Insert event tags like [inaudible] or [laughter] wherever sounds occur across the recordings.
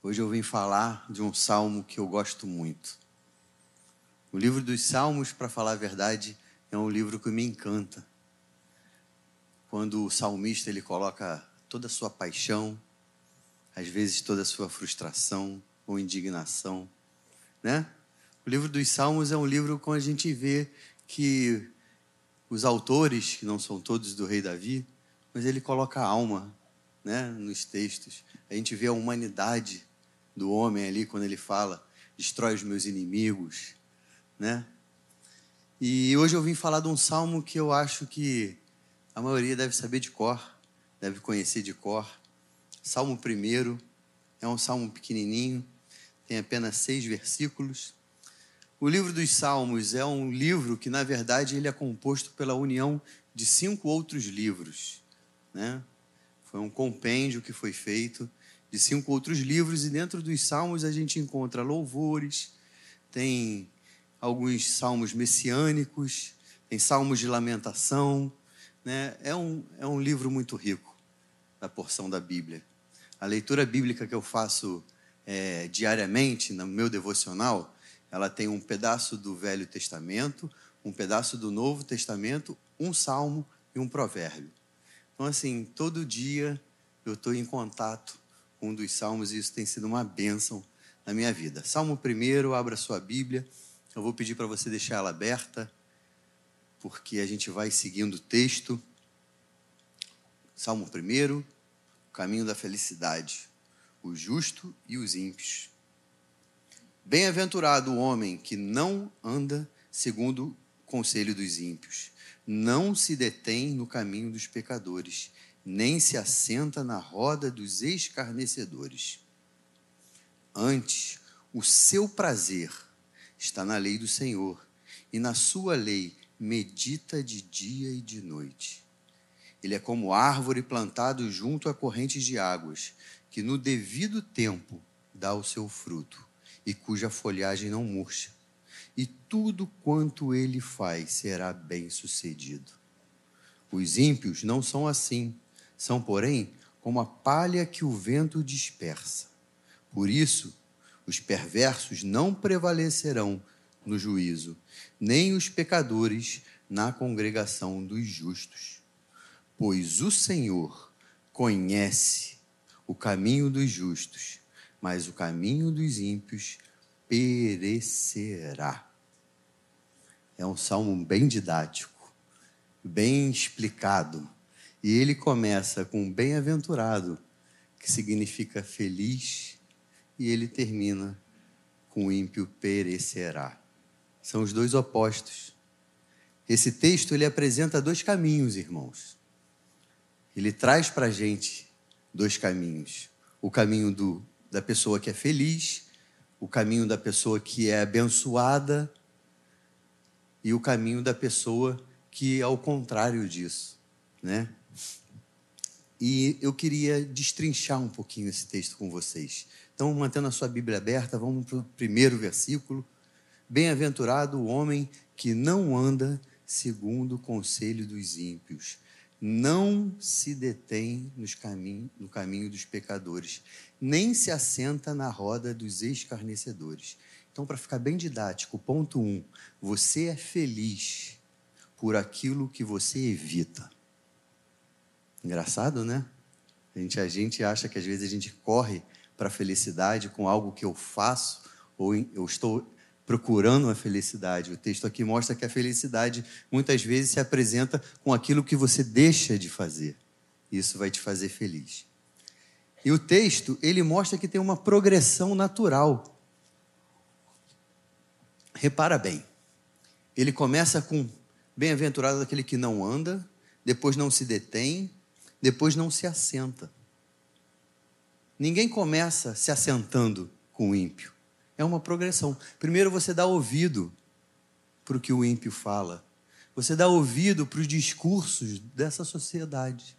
Hoje eu vim falar de um salmo que eu gosto muito. O livro dos Salmos, para falar a verdade, é um livro que me encanta. Quando o salmista ele coloca toda a sua paixão, às vezes toda a sua frustração ou indignação, né? O livro dos Salmos é um livro com a gente vê que os autores, que não são todos do rei Davi, mas ele coloca alma, né, nos textos. A gente vê a humanidade do homem ali quando ele fala: destrói os meus inimigos, né? E hoje eu vim falar de um salmo que eu acho que a maioria deve saber de cor, deve conhecer de cor. Salmo primeiro é um salmo pequenininho, tem apenas seis versículos. O livro dos Salmos é um livro que, na verdade, ele é composto pela união de cinco outros livros, né? Foi um compêndio que foi feito de cinco outros livros, e dentro dos salmos a gente encontra louvores, tem alguns salmos messiânicos, tem salmos de lamentação. Né? É, um, é um livro muito rico, da porção da Bíblia. A leitura bíblica que eu faço é, diariamente no meu devocional, ela tem um pedaço do Velho Testamento, um pedaço do Novo Testamento, um salmo e um provérbio. Então, assim, todo dia eu estou em contato um dos salmos e isso tem sido uma bênção na minha vida. Salmo primeiro, abra sua Bíblia. Eu vou pedir para você deixar ela aberta, porque a gente vai seguindo o texto. Salmo primeiro, o caminho da felicidade, o justo e os ímpios. Bem-aventurado o homem que não anda segundo o conselho dos ímpios, não se detém no caminho dos pecadores nem se assenta na roda dos escarnecedores. Antes, o seu prazer está na lei do Senhor, e na sua lei medita de dia e de noite. Ele é como árvore plantado junto a correntes de águas, que no devido tempo dá o seu fruto, e cuja folhagem não murcha. E tudo quanto ele faz será bem sucedido. Os ímpios não são assim são, porém, como a palha que o vento dispersa. Por isso, os perversos não prevalecerão no juízo, nem os pecadores na congregação dos justos. Pois o Senhor conhece o caminho dos justos, mas o caminho dos ímpios perecerá. É um salmo bem didático, bem explicado e ele começa com bem-aventurado, que significa feliz, e ele termina com ímpio perecerá. São os dois opostos. Esse texto ele apresenta dois caminhos, irmãos. Ele traz para a gente dois caminhos: o caminho do, da pessoa que é feliz, o caminho da pessoa que é abençoada e o caminho da pessoa que é ao contrário disso, né? E eu queria destrinchar um pouquinho esse texto com vocês. Então, mantendo a sua Bíblia aberta, vamos para o primeiro versículo. Bem-aventurado o homem que não anda segundo o conselho dos ímpios, não se detém nos caminho, no caminho dos pecadores, nem se assenta na roda dos escarnecedores. Então, para ficar bem didático, ponto um: você é feliz por aquilo que você evita. Engraçado, né? A gente, a gente acha que às vezes a gente corre para a felicidade com algo que eu faço ou eu estou procurando a felicidade. O texto aqui mostra que a felicidade muitas vezes se apresenta com aquilo que você deixa de fazer. Isso vai te fazer feliz. E o texto, ele mostra que tem uma progressão natural. Repara bem. Ele começa com bem-aventurado aquele que não anda, depois não se detém, depois não se assenta. Ninguém começa se assentando com o ímpio. É uma progressão. Primeiro você dá ouvido para o que o ímpio fala. Você dá ouvido para os discursos dessa sociedade.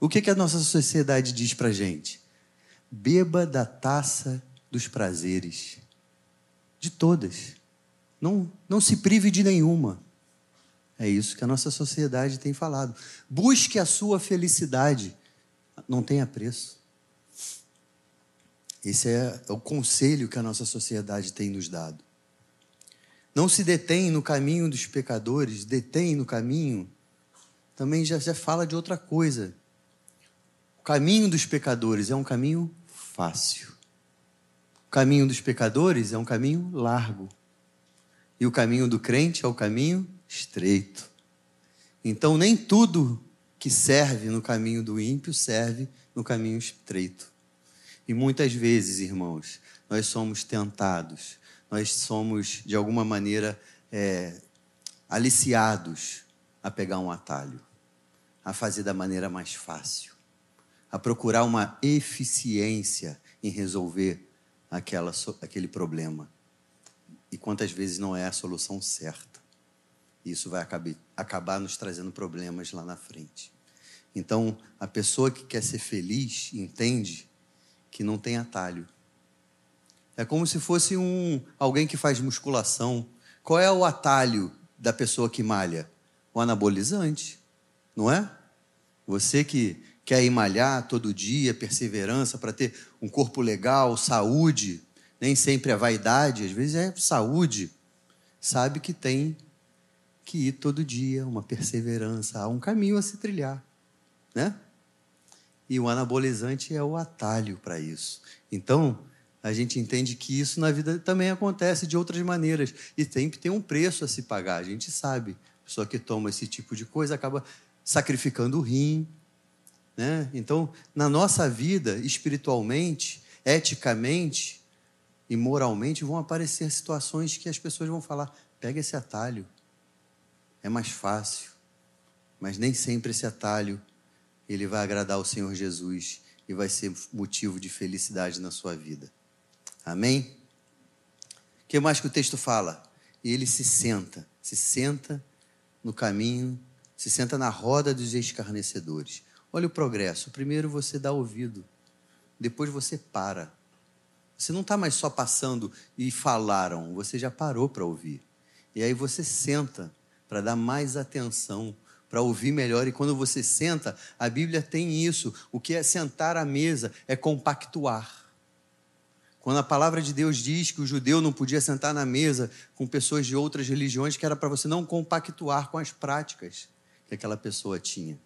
O que, que a nossa sociedade diz para gente? Beba da taça dos prazeres. De todas. Não, não se prive de nenhuma. É isso que a nossa sociedade tem falado. Busque a sua felicidade. Não tenha preço. Esse é o conselho que a nossa sociedade tem nos dado. Não se detém no caminho dos pecadores, detém no caminho, também já, já fala de outra coisa. O caminho dos pecadores é um caminho fácil. O caminho dos pecadores é um caminho largo. E o caminho do crente é o caminho estreito. Então, nem tudo que serve no caminho do ímpio serve no caminho estreito. E muitas vezes, irmãos, nós somos tentados, nós somos, de alguma maneira, é, aliciados a pegar um atalho, a fazer da maneira mais fácil, a procurar uma eficiência em resolver aquela, aquele problema. E quantas vezes não é a solução certa? Isso vai acabar, nos trazendo problemas lá na frente. Então, a pessoa que quer ser feliz entende que não tem atalho. É como se fosse um alguém que faz musculação. Qual é o atalho da pessoa que malha? O anabolizante, não é? Você que quer ir malhar todo dia, perseverança para ter um corpo legal, saúde, nem sempre é vaidade, às vezes é saúde, sabe que tem que ir todo dia, uma perseverança, há um caminho a se trilhar, né? E o anabolizante é o atalho para isso. Então, a gente entende que isso na vida também acontece de outras maneiras e tem que ter um preço a se pagar, a gente sabe. A pessoa que toma esse tipo de coisa acaba sacrificando o rim, né? Então, na nossa vida, espiritualmente, eticamente e moralmente, vão aparecer situações que as pessoas vão falar: pega esse atalho, é mais fácil. Mas nem sempre esse atalho ele vai agradar ao Senhor Jesus e vai ser motivo de felicidade na sua vida. Amém? O que mais que o texto fala? Ele se senta, se senta no caminho, se senta na roda dos escarnecedores. Olha o progresso. Primeiro você dá ouvido, depois você para. Você não está mais só passando e falaram, você já parou para ouvir. E aí você senta para dar mais atenção, para ouvir melhor. E quando você senta, a Bíblia tem isso. O que é sentar à mesa é compactuar. Quando a palavra de Deus diz que o judeu não podia sentar na mesa com pessoas de outras religiões, que era para você não compactuar com as práticas que aquela pessoa tinha.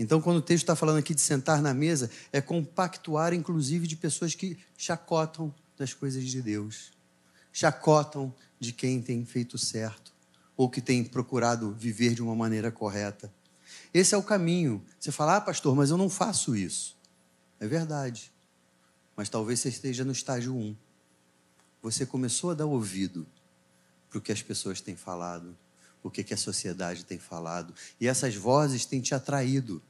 Então, quando o texto está falando aqui de sentar na mesa, é compactuar, inclusive, de pessoas que chacotam das coisas de Deus, chacotam de quem tem feito certo, ou que tem procurado viver de uma maneira correta. Esse é o caminho. Você fala, ah, pastor, mas eu não faço isso. É verdade. Mas talvez você esteja no estágio 1. Você começou a dar ouvido para o que as pessoas têm falado, o que, que a sociedade tem falado, e essas vozes têm te atraído.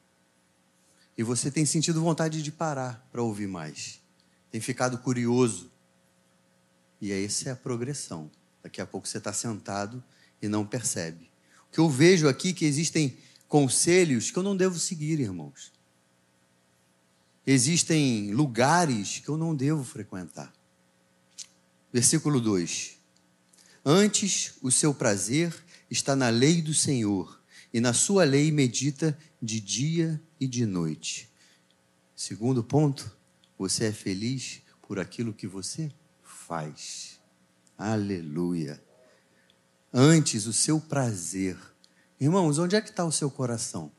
E você tem sentido vontade de parar para ouvir mais. Tem ficado curioso. E essa é a progressão. Daqui a pouco você está sentado e não percebe. O que eu vejo aqui é que existem conselhos que eu não devo seguir, irmãos. Existem lugares que eu não devo frequentar. Versículo 2: Antes o seu prazer está na lei do Senhor, e na sua lei medita de dia e de noite. Segundo ponto, você é feliz por aquilo que você faz. Aleluia antes o seu prazer. Irmãos, onde é que está o seu coração?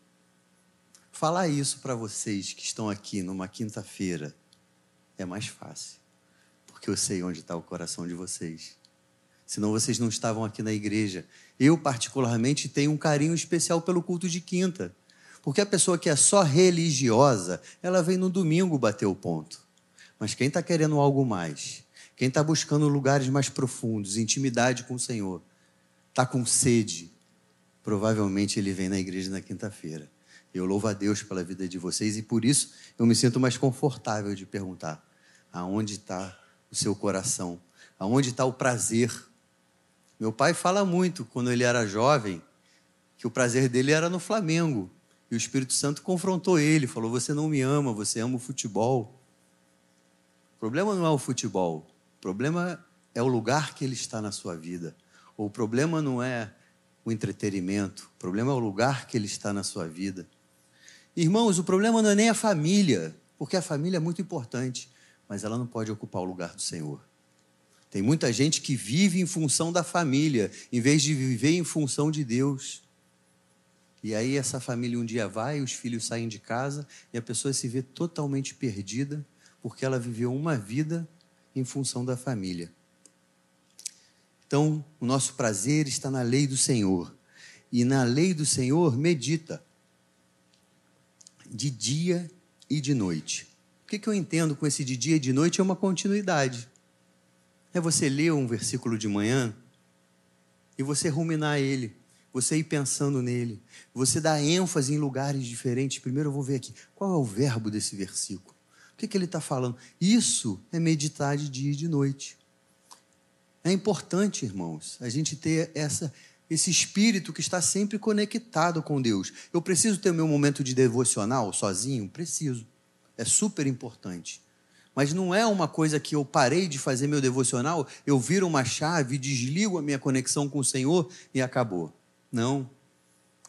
Falar isso para vocês que estão aqui numa quinta-feira é mais fácil, porque eu sei onde está o coração de vocês. Senão vocês não estavam aqui na igreja. Eu, particularmente, tenho um carinho especial pelo culto de quinta. Porque a pessoa que é só religiosa, ela vem no domingo bater o ponto. Mas quem está querendo algo mais, quem está buscando lugares mais profundos, intimidade com o Senhor, está com sede, provavelmente ele vem na igreja na quinta-feira. Eu louvo a Deus pela vida de vocês e por isso eu me sinto mais confortável de perguntar: aonde está o seu coração? Aonde está o prazer? Meu pai fala muito, quando ele era jovem, que o prazer dele era no Flamengo. E o Espírito Santo confrontou ele, falou: Você não me ama, você ama o futebol. O problema não é o futebol, o problema é o lugar que ele está na sua vida. O problema não é o entretenimento, o problema é o lugar que ele está na sua vida. Irmãos, o problema não é nem a família, porque a família é muito importante, mas ela não pode ocupar o lugar do Senhor. Tem muita gente que vive em função da família, em vez de viver em função de Deus. E aí essa família um dia vai, os filhos saem de casa e a pessoa se vê totalmente perdida porque ela viveu uma vida em função da família. Então, o nosso prazer está na lei do Senhor. E na lei do Senhor medita de dia e de noite. O que, eu entendo com esse de dia e de noite é uma continuidade. É você ler um versículo de manhã e você ruminar ele você ir pensando nele, você dar ênfase em lugares diferentes. Primeiro eu vou ver aqui, qual é o verbo desse versículo? O que ele está falando? Isso é meditar de dia e de noite. É importante, irmãos, a gente ter essa, esse espírito que está sempre conectado com Deus. Eu preciso ter o meu momento de devocional sozinho? Preciso. É super importante. Mas não é uma coisa que eu parei de fazer meu devocional, eu viro uma chave, desligo a minha conexão com o Senhor e acabou. Não.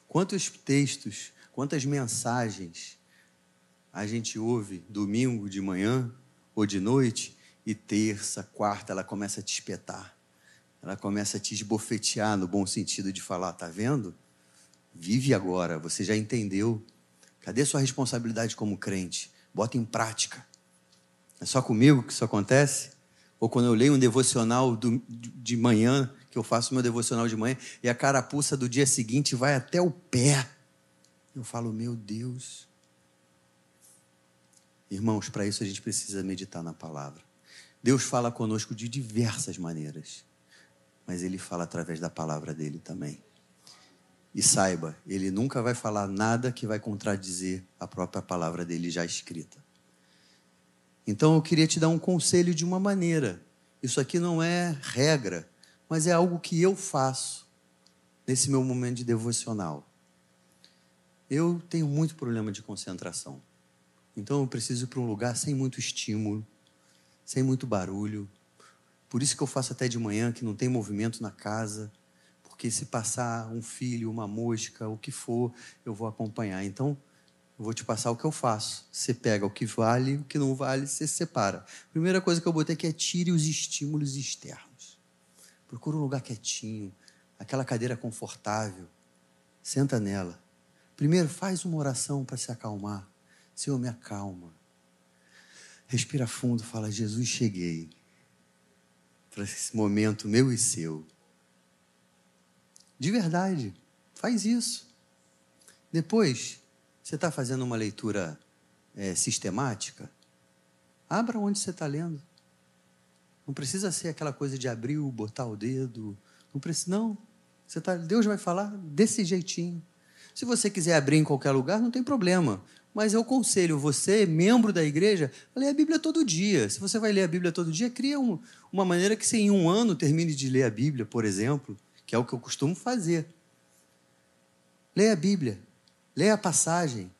Quantos textos, quantas mensagens a gente ouve domingo de manhã ou de noite e terça, quarta, ela começa a te espetar. Ela começa a te esbofetear no bom sentido de falar, tá vendo? Vive agora, você já entendeu. Cadê sua responsabilidade como crente? Bota em prática. É só comigo que isso acontece? Ou quando eu leio um devocional do, de manhã, que eu faço meu devocional de manhã, e a carapuça do dia seguinte vai até o pé. Eu falo, meu Deus. Irmãos, para isso a gente precisa meditar na palavra. Deus fala conosco de diversas maneiras, mas Ele fala através da palavra dele também. E saiba, Ele nunca vai falar nada que vai contradizer a própria palavra dele já escrita. Então eu queria te dar um conselho de uma maneira. Isso aqui não é regra, mas é algo que eu faço nesse meu momento de devocional. Eu tenho muito problema de concentração. Então eu preciso ir para um lugar sem muito estímulo, sem muito barulho. Por isso que eu faço até de manhã, que não tem movimento na casa, porque se passar um filho, uma mosca, o que for, eu vou acompanhar. Então, eu vou te passar o que eu faço. Você pega o que vale, o que não vale, você separa. Primeira coisa que eu botei aqui é tire os estímulos externos. Procura um lugar quietinho, aquela cadeira confortável. Senta nela. Primeiro, faz uma oração para se acalmar. Senhor, me acalma. Respira fundo, fala: Jesus, cheguei para esse momento meu e seu. De verdade, faz isso. Depois, você está fazendo uma leitura é, sistemática? Abra onde você está lendo. Não precisa ser aquela coisa de abrir, botar o dedo. Não precisa, não. Você tá, Deus vai falar desse jeitinho. Se você quiser abrir em qualquer lugar, não tem problema. Mas eu aconselho você, membro da igreja, a ler a Bíblia todo dia. Se você vai ler a Bíblia todo dia, cria um, uma maneira que você em um ano termine de ler a Bíblia, por exemplo, que é o que eu costumo fazer. Leia a Bíblia, leia a passagem.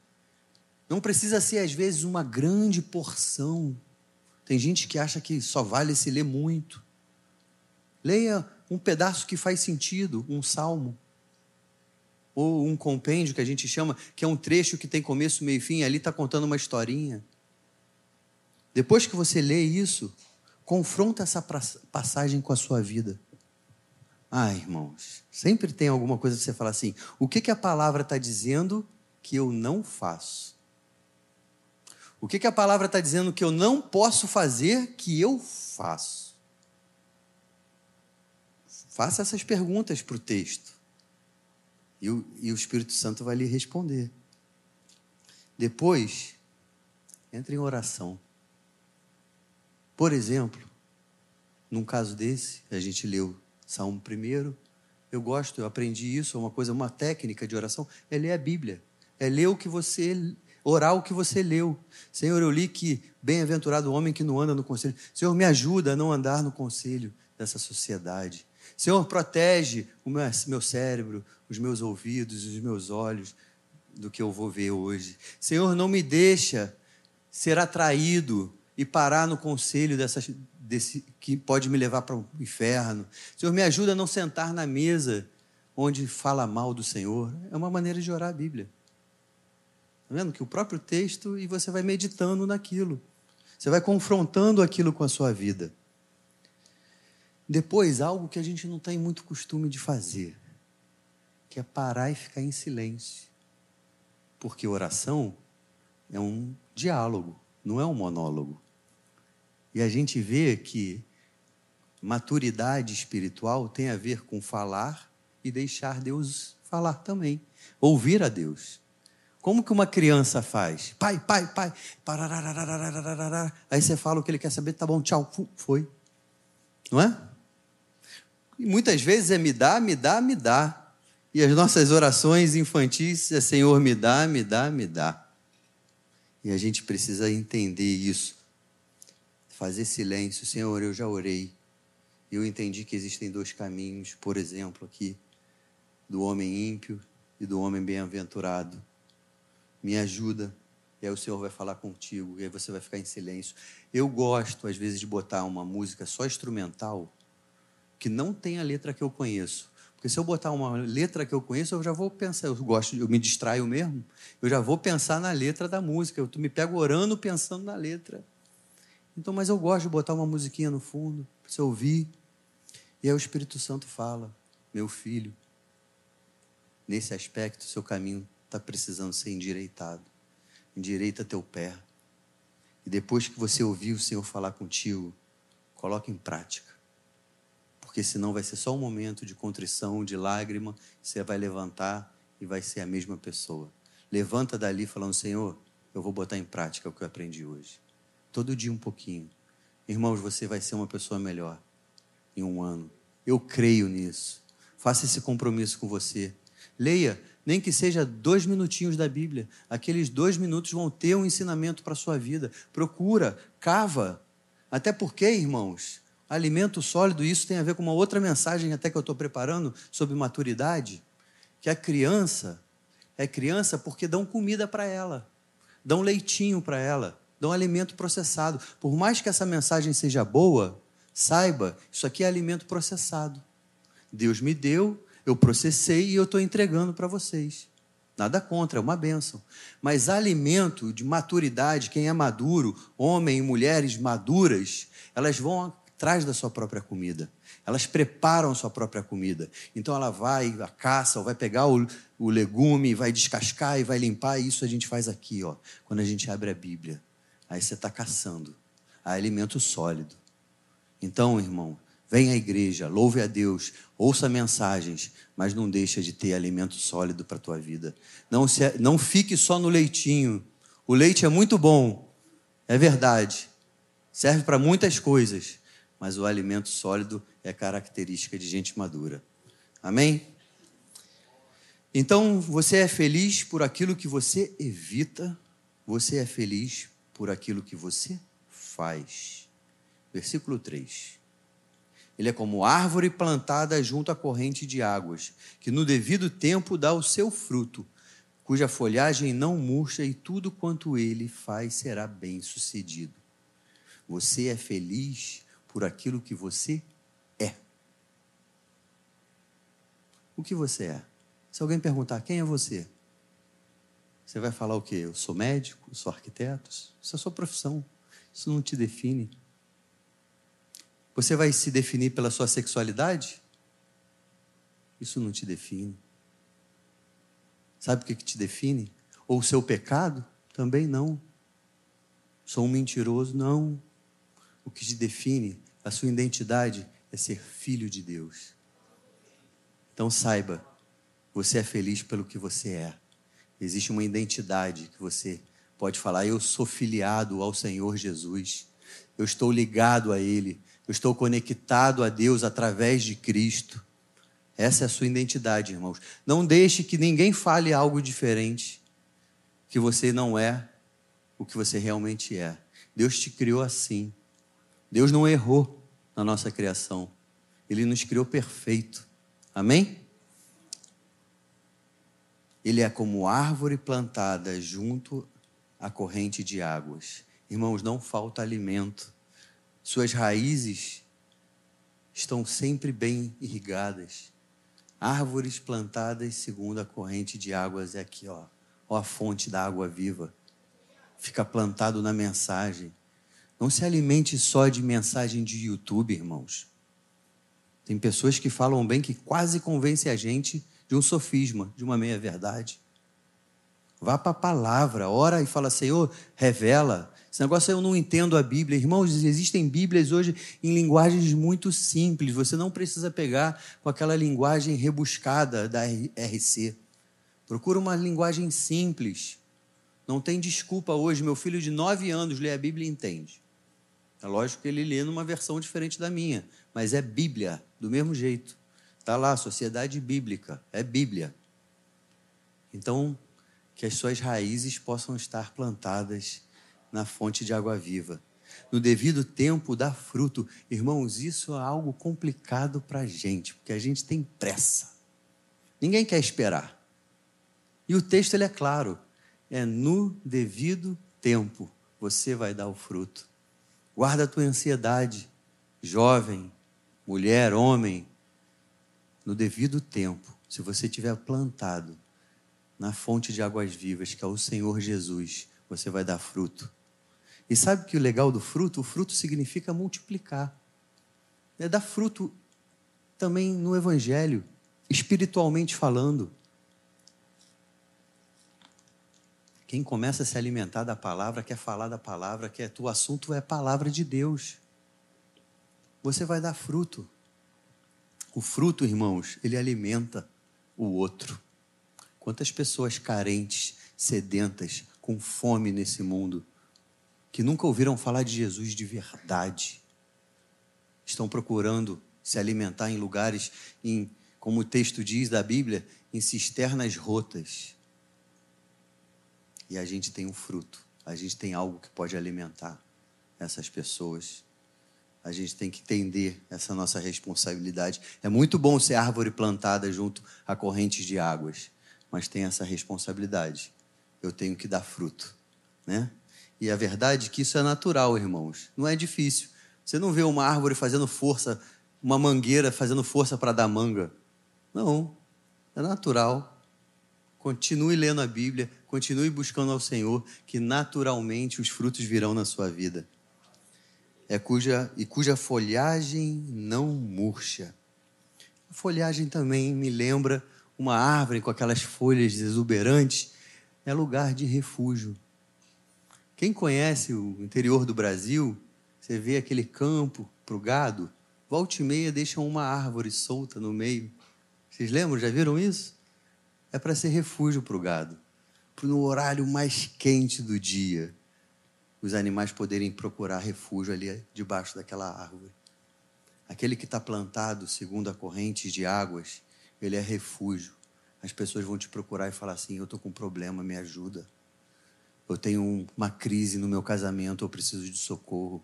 Não precisa ser, às vezes, uma grande porção tem gente que acha que só vale se ler muito. Leia um pedaço que faz sentido, um salmo. Ou um compêndio que a gente chama, que é um trecho que tem começo, meio e fim, ali está contando uma historinha. Depois que você lê isso, confronta essa passagem com a sua vida. Ah, irmãos, sempre tem alguma coisa que você fala assim: o que, que a palavra está dizendo que eu não faço? O que, que a palavra está dizendo que eu não posso fazer que eu faço? Faça essas perguntas para o texto. E o, e o Espírito Santo vai lhe responder. Depois, entre em oração. Por exemplo, num caso desse, a gente leu Salmo primeiro. Eu gosto, eu aprendi isso, é uma coisa, uma técnica de oração, é ler a Bíblia. É ler o que você orar o que você leu. Senhor, eu li que bem-aventurado o homem que não anda no conselho. Senhor, me ajuda a não andar no conselho dessa sociedade. Senhor, protege o meu, cérebro, os meus ouvidos, os meus olhos do que eu vou ver hoje. Senhor, não me deixa ser atraído e parar no conselho dessas, desse, que pode me levar para o inferno. Senhor, me ajuda a não sentar na mesa onde fala mal do Senhor. É uma maneira de orar a Bíblia. Está vendo? Que o próprio texto e você vai meditando naquilo. Você vai confrontando aquilo com a sua vida. Depois, algo que a gente não tem muito costume de fazer, que é parar e ficar em silêncio. Porque oração é um diálogo, não é um monólogo. E a gente vê que maturidade espiritual tem a ver com falar e deixar Deus falar também, ouvir a Deus. Como que uma criança faz? Pai, pai, pai. Aí você fala o que ele quer saber, tá bom, tchau, foi. Não é? E muitas vezes é me dá, me dá, me dá. E as nossas orações infantis é Senhor, me dá, me dá, me dá. E a gente precisa entender isso. Fazer silêncio. Senhor, eu já orei. Eu entendi que existem dois caminhos, por exemplo, aqui, do homem ímpio e do homem bem-aventurado me ajuda. E aí o Senhor vai falar contigo, e aí você vai ficar em silêncio. Eu gosto, às vezes, de botar uma música só instrumental, que não tem a letra que eu conheço. Porque se eu botar uma letra que eu conheço, eu já vou pensar, eu gosto, eu me distraio mesmo, eu já vou pensar na letra da música. Eu me pego orando pensando na letra. Então, mas eu gosto de botar uma musiquinha no fundo, para você ouvir. E aí o Espírito Santo fala: Meu filho, nesse aspecto, seu caminho está precisando ser endireitado. Endireita teu pé. E depois que você ouvir o Senhor falar contigo, coloque em prática. Porque senão vai ser só um momento de contrição, de lágrima, você vai levantar e vai ser a mesma pessoa. Levanta dali falando: Senhor, eu vou botar em prática o que eu aprendi hoje. Todo dia um pouquinho. Irmãos, você vai ser uma pessoa melhor em um ano. Eu creio nisso. Faça esse compromisso com você. Leia nem que seja dois minutinhos da Bíblia. Aqueles dois minutos vão ter um ensinamento para a sua vida. Procura, cava. Até porque, irmãos, alimento sólido, isso tem a ver com uma outra mensagem até que eu estou preparando sobre maturidade, que a criança é criança porque dão comida para ela, dão leitinho para ela, dão alimento processado. Por mais que essa mensagem seja boa, saiba, isso aqui é alimento processado. Deus me deu, eu processei e eu estou entregando para vocês. Nada contra, é uma bênção. Mas alimento de maturidade, quem é maduro, homem e mulheres maduras, elas vão atrás da sua própria comida. Elas preparam sua própria comida. Então ela vai, a caça, ou vai pegar o, o legume, vai descascar e vai limpar. E isso a gente faz aqui, ó, quando a gente abre a Bíblia. Aí você está caçando. Há alimento sólido. Então, irmão, Venha à igreja, louve a Deus, ouça mensagens, mas não deixa de ter alimento sólido para a tua vida. Não, se, não fique só no leitinho. O leite é muito bom, é verdade. Serve para muitas coisas, mas o alimento sólido é característica de gente madura. Amém? Então, você é feliz por aquilo que você evita, você é feliz por aquilo que você faz. Versículo 3. Ele é como árvore plantada junto à corrente de águas, que no devido tempo dá o seu fruto, cuja folhagem não murcha e tudo quanto ele faz será bem sucedido. Você é feliz por aquilo que você é. O que você é? Se alguém perguntar quem é você, você vai falar o quê? Eu sou médico, sou arquiteto, isso é a sua profissão, isso não te define. Você vai se definir pela sua sexualidade? Isso não te define. Sabe o que te define? Ou o seu pecado? Também não. Sou um mentiroso? Não. O que te define, a sua identidade, é ser filho de Deus. Então saiba, você é feliz pelo que você é. Existe uma identidade que você pode falar: eu sou filiado ao Senhor Jesus. Eu estou ligado a Ele. Eu estou conectado a Deus através de Cristo. Essa é a sua identidade, irmãos. Não deixe que ninguém fale algo diferente, que você não é o que você realmente é. Deus te criou assim. Deus não errou na nossa criação. Ele nos criou perfeito. Amém? Ele é como árvore plantada junto à corrente de águas. Irmãos, não falta alimento suas raízes estão sempre bem irrigadas. Árvores plantadas segundo a corrente de águas é aqui, ó. Ó a fonte da água viva. Fica plantado na mensagem. Não se alimente só de mensagem de YouTube, irmãos. Tem pessoas que falam bem que quase convencem a gente de um sofisma, de uma meia-verdade. Vá para a palavra, ora e fala, Senhor, revela. Esse negócio eu não entendo a Bíblia. Irmãos, existem Bíblias hoje em linguagens muito simples. Você não precisa pegar com aquela linguagem rebuscada da RC. Procura uma linguagem simples. Não tem desculpa hoje. Meu filho de nove anos lê a Bíblia e entende. É lógico que ele lê numa versão diferente da minha, mas é Bíblia, do mesmo jeito. Está lá, Sociedade Bíblica, é Bíblia. Então, que as suas raízes possam estar plantadas na fonte de água viva. No devido tempo dá fruto. Irmãos, isso é algo complicado para a gente, porque a gente tem pressa. Ninguém quer esperar. E o texto ele é claro: é no devido tempo você vai dar o fruto. Guarda a tua ansiedade, jovem, mulher, homem, no devido tempo, se você tiver plantado na fonte de águas vivas, que é o Senhor Jesus, você vai dar fruto. E sabe que o legal do fruto? O fruto significa multiplicar. É dar fruto também no Evangelho, espiritualmente falando. Quem começa a se alimentar da palavra, quer falar da palavra, quer o assunto é a palavra de Deus. Você vai dar fruto. O fruto, irmãos, ele alimenta o outro. Quantas pessoas carentes, sedentas, com fome nesse mundo, que nunca ouviram falar de Jesus de verdade, estão procurando se alimentar em lugares, em, como o texto diz da Bíblia, em cisternas rotas. E a gente tem um fruto, a gente tem algo que pode alimentar essas pessoas. A gente tem que entender essa nossa responsabilidade. É muito bom ser árvore plantada junto a correntes de águas, mas tem essa responsabilidade. Eu tenho que dar fruto, né? E a verdade é que isso é natural, irmãos. Não é difícil. Você não vê uma árvore fazendo força, uma mangueira fazendo força para dar manga. Não. É natural. Continue lendo a Bíblia, continue buscando ao Senhor, que naturalmente os frutos virão na sua vida. É cuja e cuja folhagem não murcha. A folhagem também me lembra uma árvore com aquelas folhas exuberantes, é lugar de refúgio. Quem conhece o interior do Brasil, você vê aquele campo para o gado, volta e meia deixam uma árvore solta no meio. Vocês lembram? Já viram isso? É para ser refúgio para o gado. No horário mais quente do dia, os animais poderem procurar refúgio ali debaixo daquela árvore. Aquele que está plantado segundo a corrente de águas, ele é refúgio. As pessoas vão te procurar e falar assim: Eu estou com um problema, me ajuda. Eu tenho uma crise no meu casamento, eu preciso de socorro.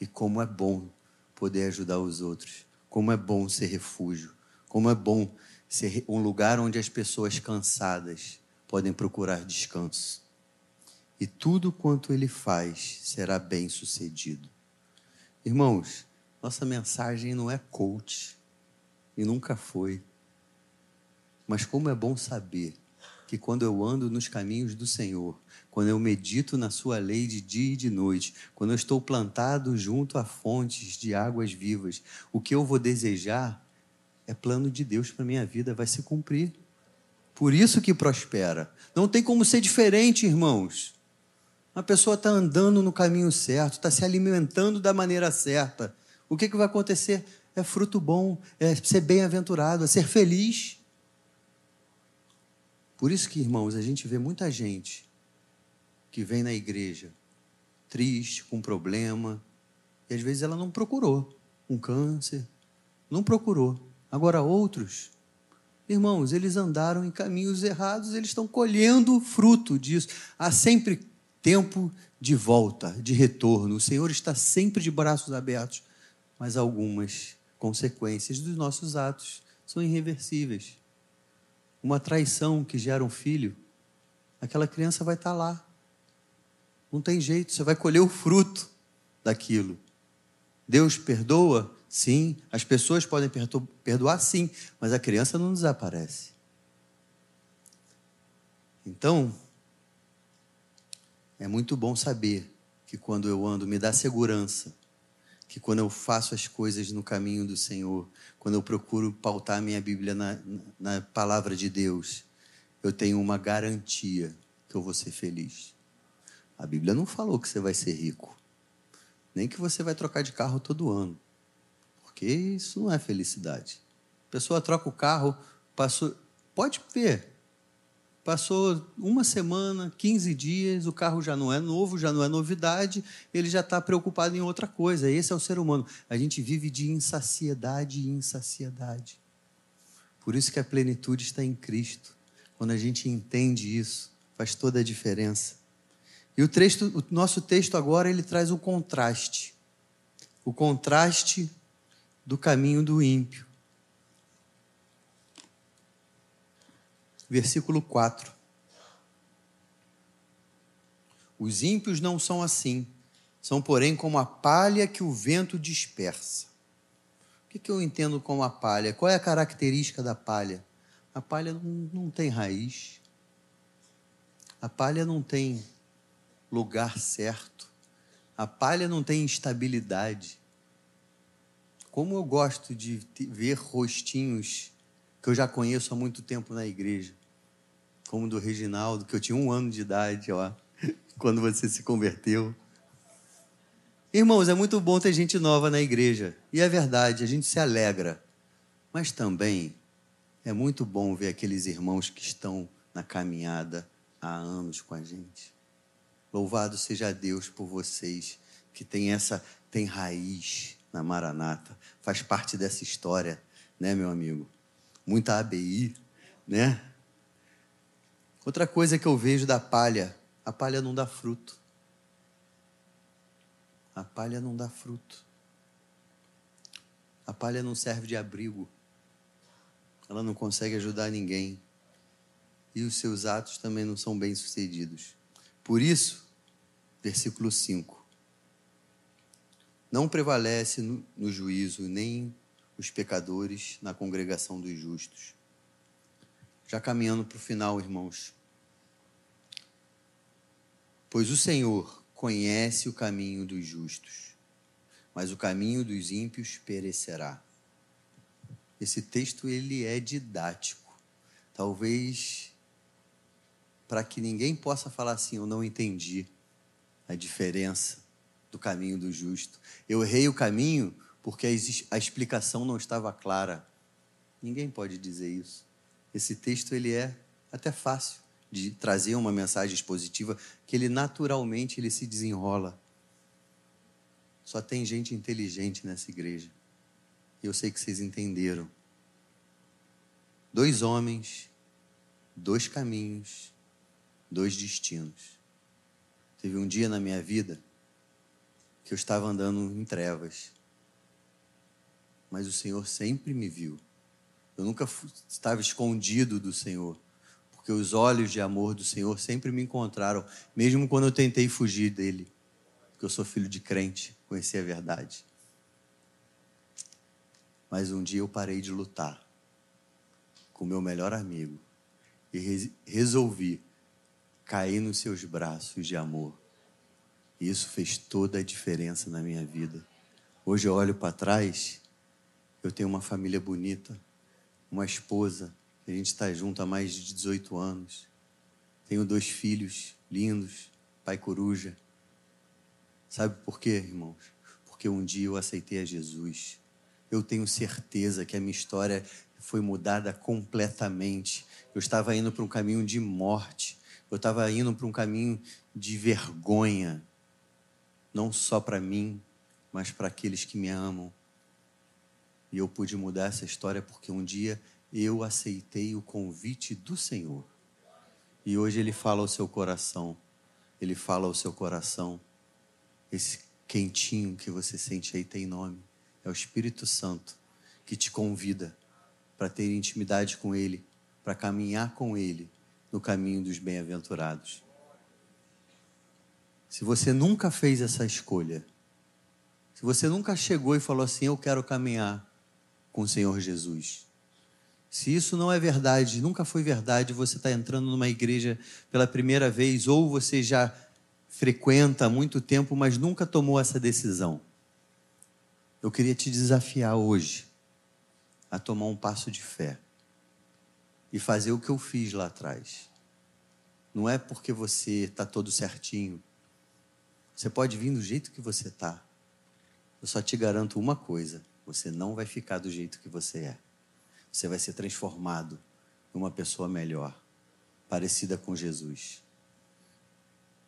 E como é bom poder ajudar os outros. Como é bom ser refúgio. Como é bom ser um lugar onde as pessoas cansadas podem procurar descanso. E tudo quanto ele faz será bem sucedido. Irmãos, nossa mensagem não é coach e nunca foi. Mas como é bom saber que quando eu ando nos caminhos do Senhor, quando eu medito na Sua lei de dia e de noite, quando eu estou plantado junto a fontes de águas vivas, o que eu vou desejar é plano de Deus para minha vida, vai se cumprir. Por isso que prospera. Não tem como ser diferente, irmãos. A pessoa está andando no caminho certo, está se alimentando da maneira certa. O que, que vai acontecer? É fruto bom, é ser bem-aventurado, é ser feliz. Por isso que, irmãos, a gente vê muita gente que vem na igreja triste, com problema, e às vezes ela não procurou um câncer, não procurou. Agora outros, irmãos, eles andaram em caminhos errados, eles estão colhendo fruto disso. Há sempre tempo de volta, de retorno. O Senhor está sempre de braços abertos, mas algumas consequências dos nossos atos são irreversíveis uma traição que gera um filho, aquela criança vai estar lá. Não tem jeito, você vai colher o fruto daquilo. Deus perdoa? Sim. As pessoas podem perdoar? Sim. Mas a criança não desaparece. Então, é muito bom saber que quando eu ando me dá segurança, que quando eu faço as coisas no caminho do Senhor, quando eu procuro pautar minha Bíblia na, na palavra de Deus, eu tenho uma garantia que eu vou ser feliz. A Bíblia não falou que você vai ser rico, nem que você vai trocar de carro todo ano, porque isso não é felicidade. A pessoa troca o carro, passou, pode ver, Passou uma semana, 15 dias, o carro já não é novo, já não é novidade, ele já está preocupado em outra coisa. Esse é o ser humano. A gente vive de insaciedade e insaciedade. Por isso que a plenitude está em Cristo. Quando a gente entende isso, faz toda a diferença. E o, texto, o nosso texto agora ele traz o contraste. O contraste do caminho do ímpio. versículo 4. Os ímpios não são assim, são, porém, como a palha que o vento dispersa. O que, eu entendo como a palha? Qual é a característica da palha? A palha não tem raiz, a palha não tem lugar certo, a palha não tem estabilidade. Como eu gosto de ver rostinhos que eu já conheço há muito tempo na igreja como do Reginaldo, que eu tinha um ano de idade, ó, [laughs] quando você se converteu. Irmãos, é muito bom ter gente nova na igreja. E é verdade, a gente se alegra. Mas também é muito bom ver aqueles irmãos que estão na caminhada há anos com a gente. Louvado seja Deus por vocês que tem essa tem raiz na Maranata, faz parte dessa história, né, meu amigo? Muita ABI, né? Outra coisa que eu vejo da palha, a palha não dá fruto. A palha não dá fruto. A palha não serve de abrigo. Ela não consegue ajudar ninguém. E os seus atos também não são bem-sucedidos. Por isso, versículo 5. Não prevalece no, juízo nem os pecadores na congregação dos justos. Já caminhando para o final, irmãos. Pois o Senhor conhece o caminho dos justos, mas o caminho dos ímpios perecerá. Esse texto ele é didático. Talvez para que ninguém possa falar assim, eu não entendi a diferença do caminho do justo. Eu errei o caminho porque a explicação não estava clara. Ninguém pode dizer isso. Esse texto ele é até fácil de trazer uma mensagem expositiva, que ele naturalmente ele se desenrola. Só tem gente inteligente nessa igreja. E eu sei que vocês entenderam. Dois homens, dois caminhos, dois destinos. Teve um dia na minha vida que eu estava andando em trevas. Mas o Senhor sempre me viu. Eu nunca estava escondido do Senhor porque os olhos de amor do Senhor sempre me encontraram, mesmo quando eu tentei fugir dele, porque eu sou filho de crente, conheci a verdade. Mas um dia eu parei de lutar com meu melhor amigo e resolvi cair nos seus braços de amor. E isso fez toda a diferença na minha vida. Hoje eu olho para trás, eu tenho uma família bonita, uma esposa a gente está junto há mais de 18 anos. Tenho dois filhos lindos, pai coruja. Sabe por quê, irmãos? Porque um dia eu aceitei a Jesus. Eu tenho certeza que a minha história foi mudada completamente. Eu estava indo para um caminho de morte. Eu estava indo para um caminho de vergonha. Não só para mim, mas para aqueles que me amam. E eu pude mudar essa história porque um dia eu aceitei o convite do Senhor. E hoje Ele fala ao seu coração, Ele fala ao seu coração, esse quentinho que você sente aí tem nome, é o Espírito Santo que te convida para ter intimidade com Ele, para caminhar com Ele no caminho dos bem-aventurados. Se você nunca fez essa escolha, se você nunca chegou e falou assim: Eu quero caminhar com o Senhor Jesus, se isso não é verdade, nunca foi verdade, você está entrando numa igreja pela primeira vez, ou você já frequenta há muito tempo, mas nunca tomou essa decisão. Eu queria te desafiar hoje a tomar um passo de fé e fazer o que eu fiz lá atrás. Não é porque você está todo certinho. Você pode vir do jeito que você está. Eu só te garanto uma coisa: você não vai ficar do jeito que você é. Você vai ser transformado em uma pessoa melhor, parecida com Jesus.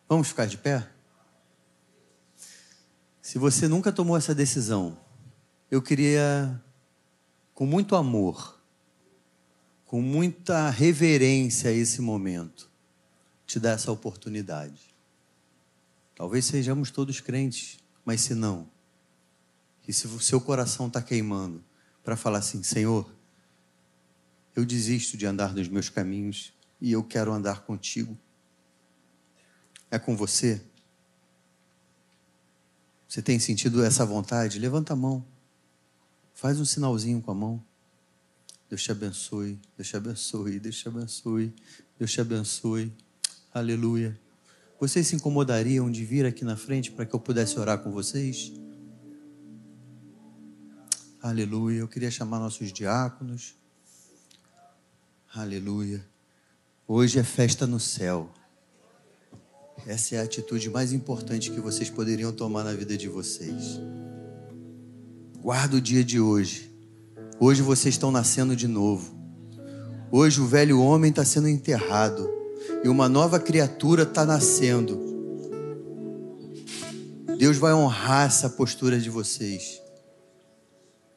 Vamos ficar de pé? Se você nunca tomou essa decisão, eu queria, com muito amor, com muita reverência a esse momento, te dar essa oportunidade. Talvez sejamos todos crentes, mas se não, e se o seu coração está queimando, para falar assim: Senhor, eu desisto de andar nos meus caminhos e eu quero andar contigo. É com você? Você tem sentido essa vontade? Levanta a mão. Faz um sinalzinho com a mão. Deus te abençoe, Deus te abençoe, Deus te abençoe, Deus te abençoe. Aleluia. Vocês se incomodariam de vir aqui na frente para que eu pudesse orar com vocês? Aleluia. Eu queria chamar nossos diáconos. Aleluia. Hoje é festa no céu. Essa é a atitude mais importante que vocês poderiam tomar na vida de vocês. Guarda o dia de hoje. Hoje vocês estão nascendo de novo. Hoje o velho homem está sendo enterrado e uma nova criatura está nascendo. Deus vai honrar essa postura de vocês.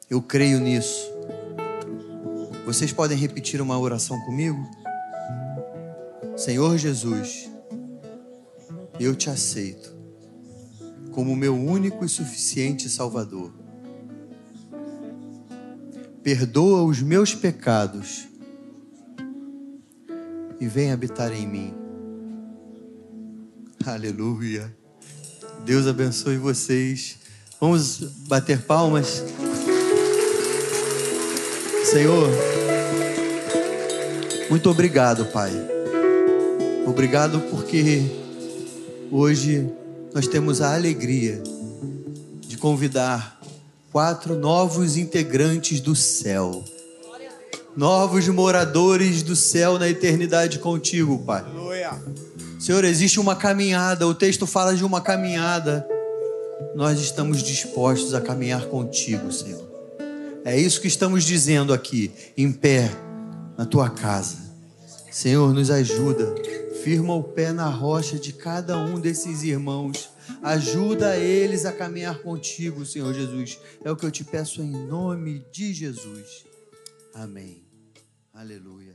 Eu creio nisso. Vocês podem repetir uma oração comigo? Senhor Jesus eu te aceito como meu único e suficiente Salvador. Perdoa os meus pecados e vem habitar em mim. Aleluia. Deus abençoe vocês. Vamos bater palmas. Senhor, muito obrigado, Pai. Obrigado porque Hoje nós temos a alegria de convidar quatro novos integrantes do céu. Novos moradores do céu na eternidade contigo, Pai. Senhor, existe uma caminhada, o texto fala de uma caminhada. Nós estamos dispostos a caminhar contigo, Senhor. É isso que estamos dizendo aqui, em pé, na tua casa. Senhor, nos ajuda Firma o pé na rocha de cada um desses irmãos. Ajuda eles a caminhar contigo, Senhor Jesus. É o que eu te peço em nome de Jesus. Amém. Aleluia.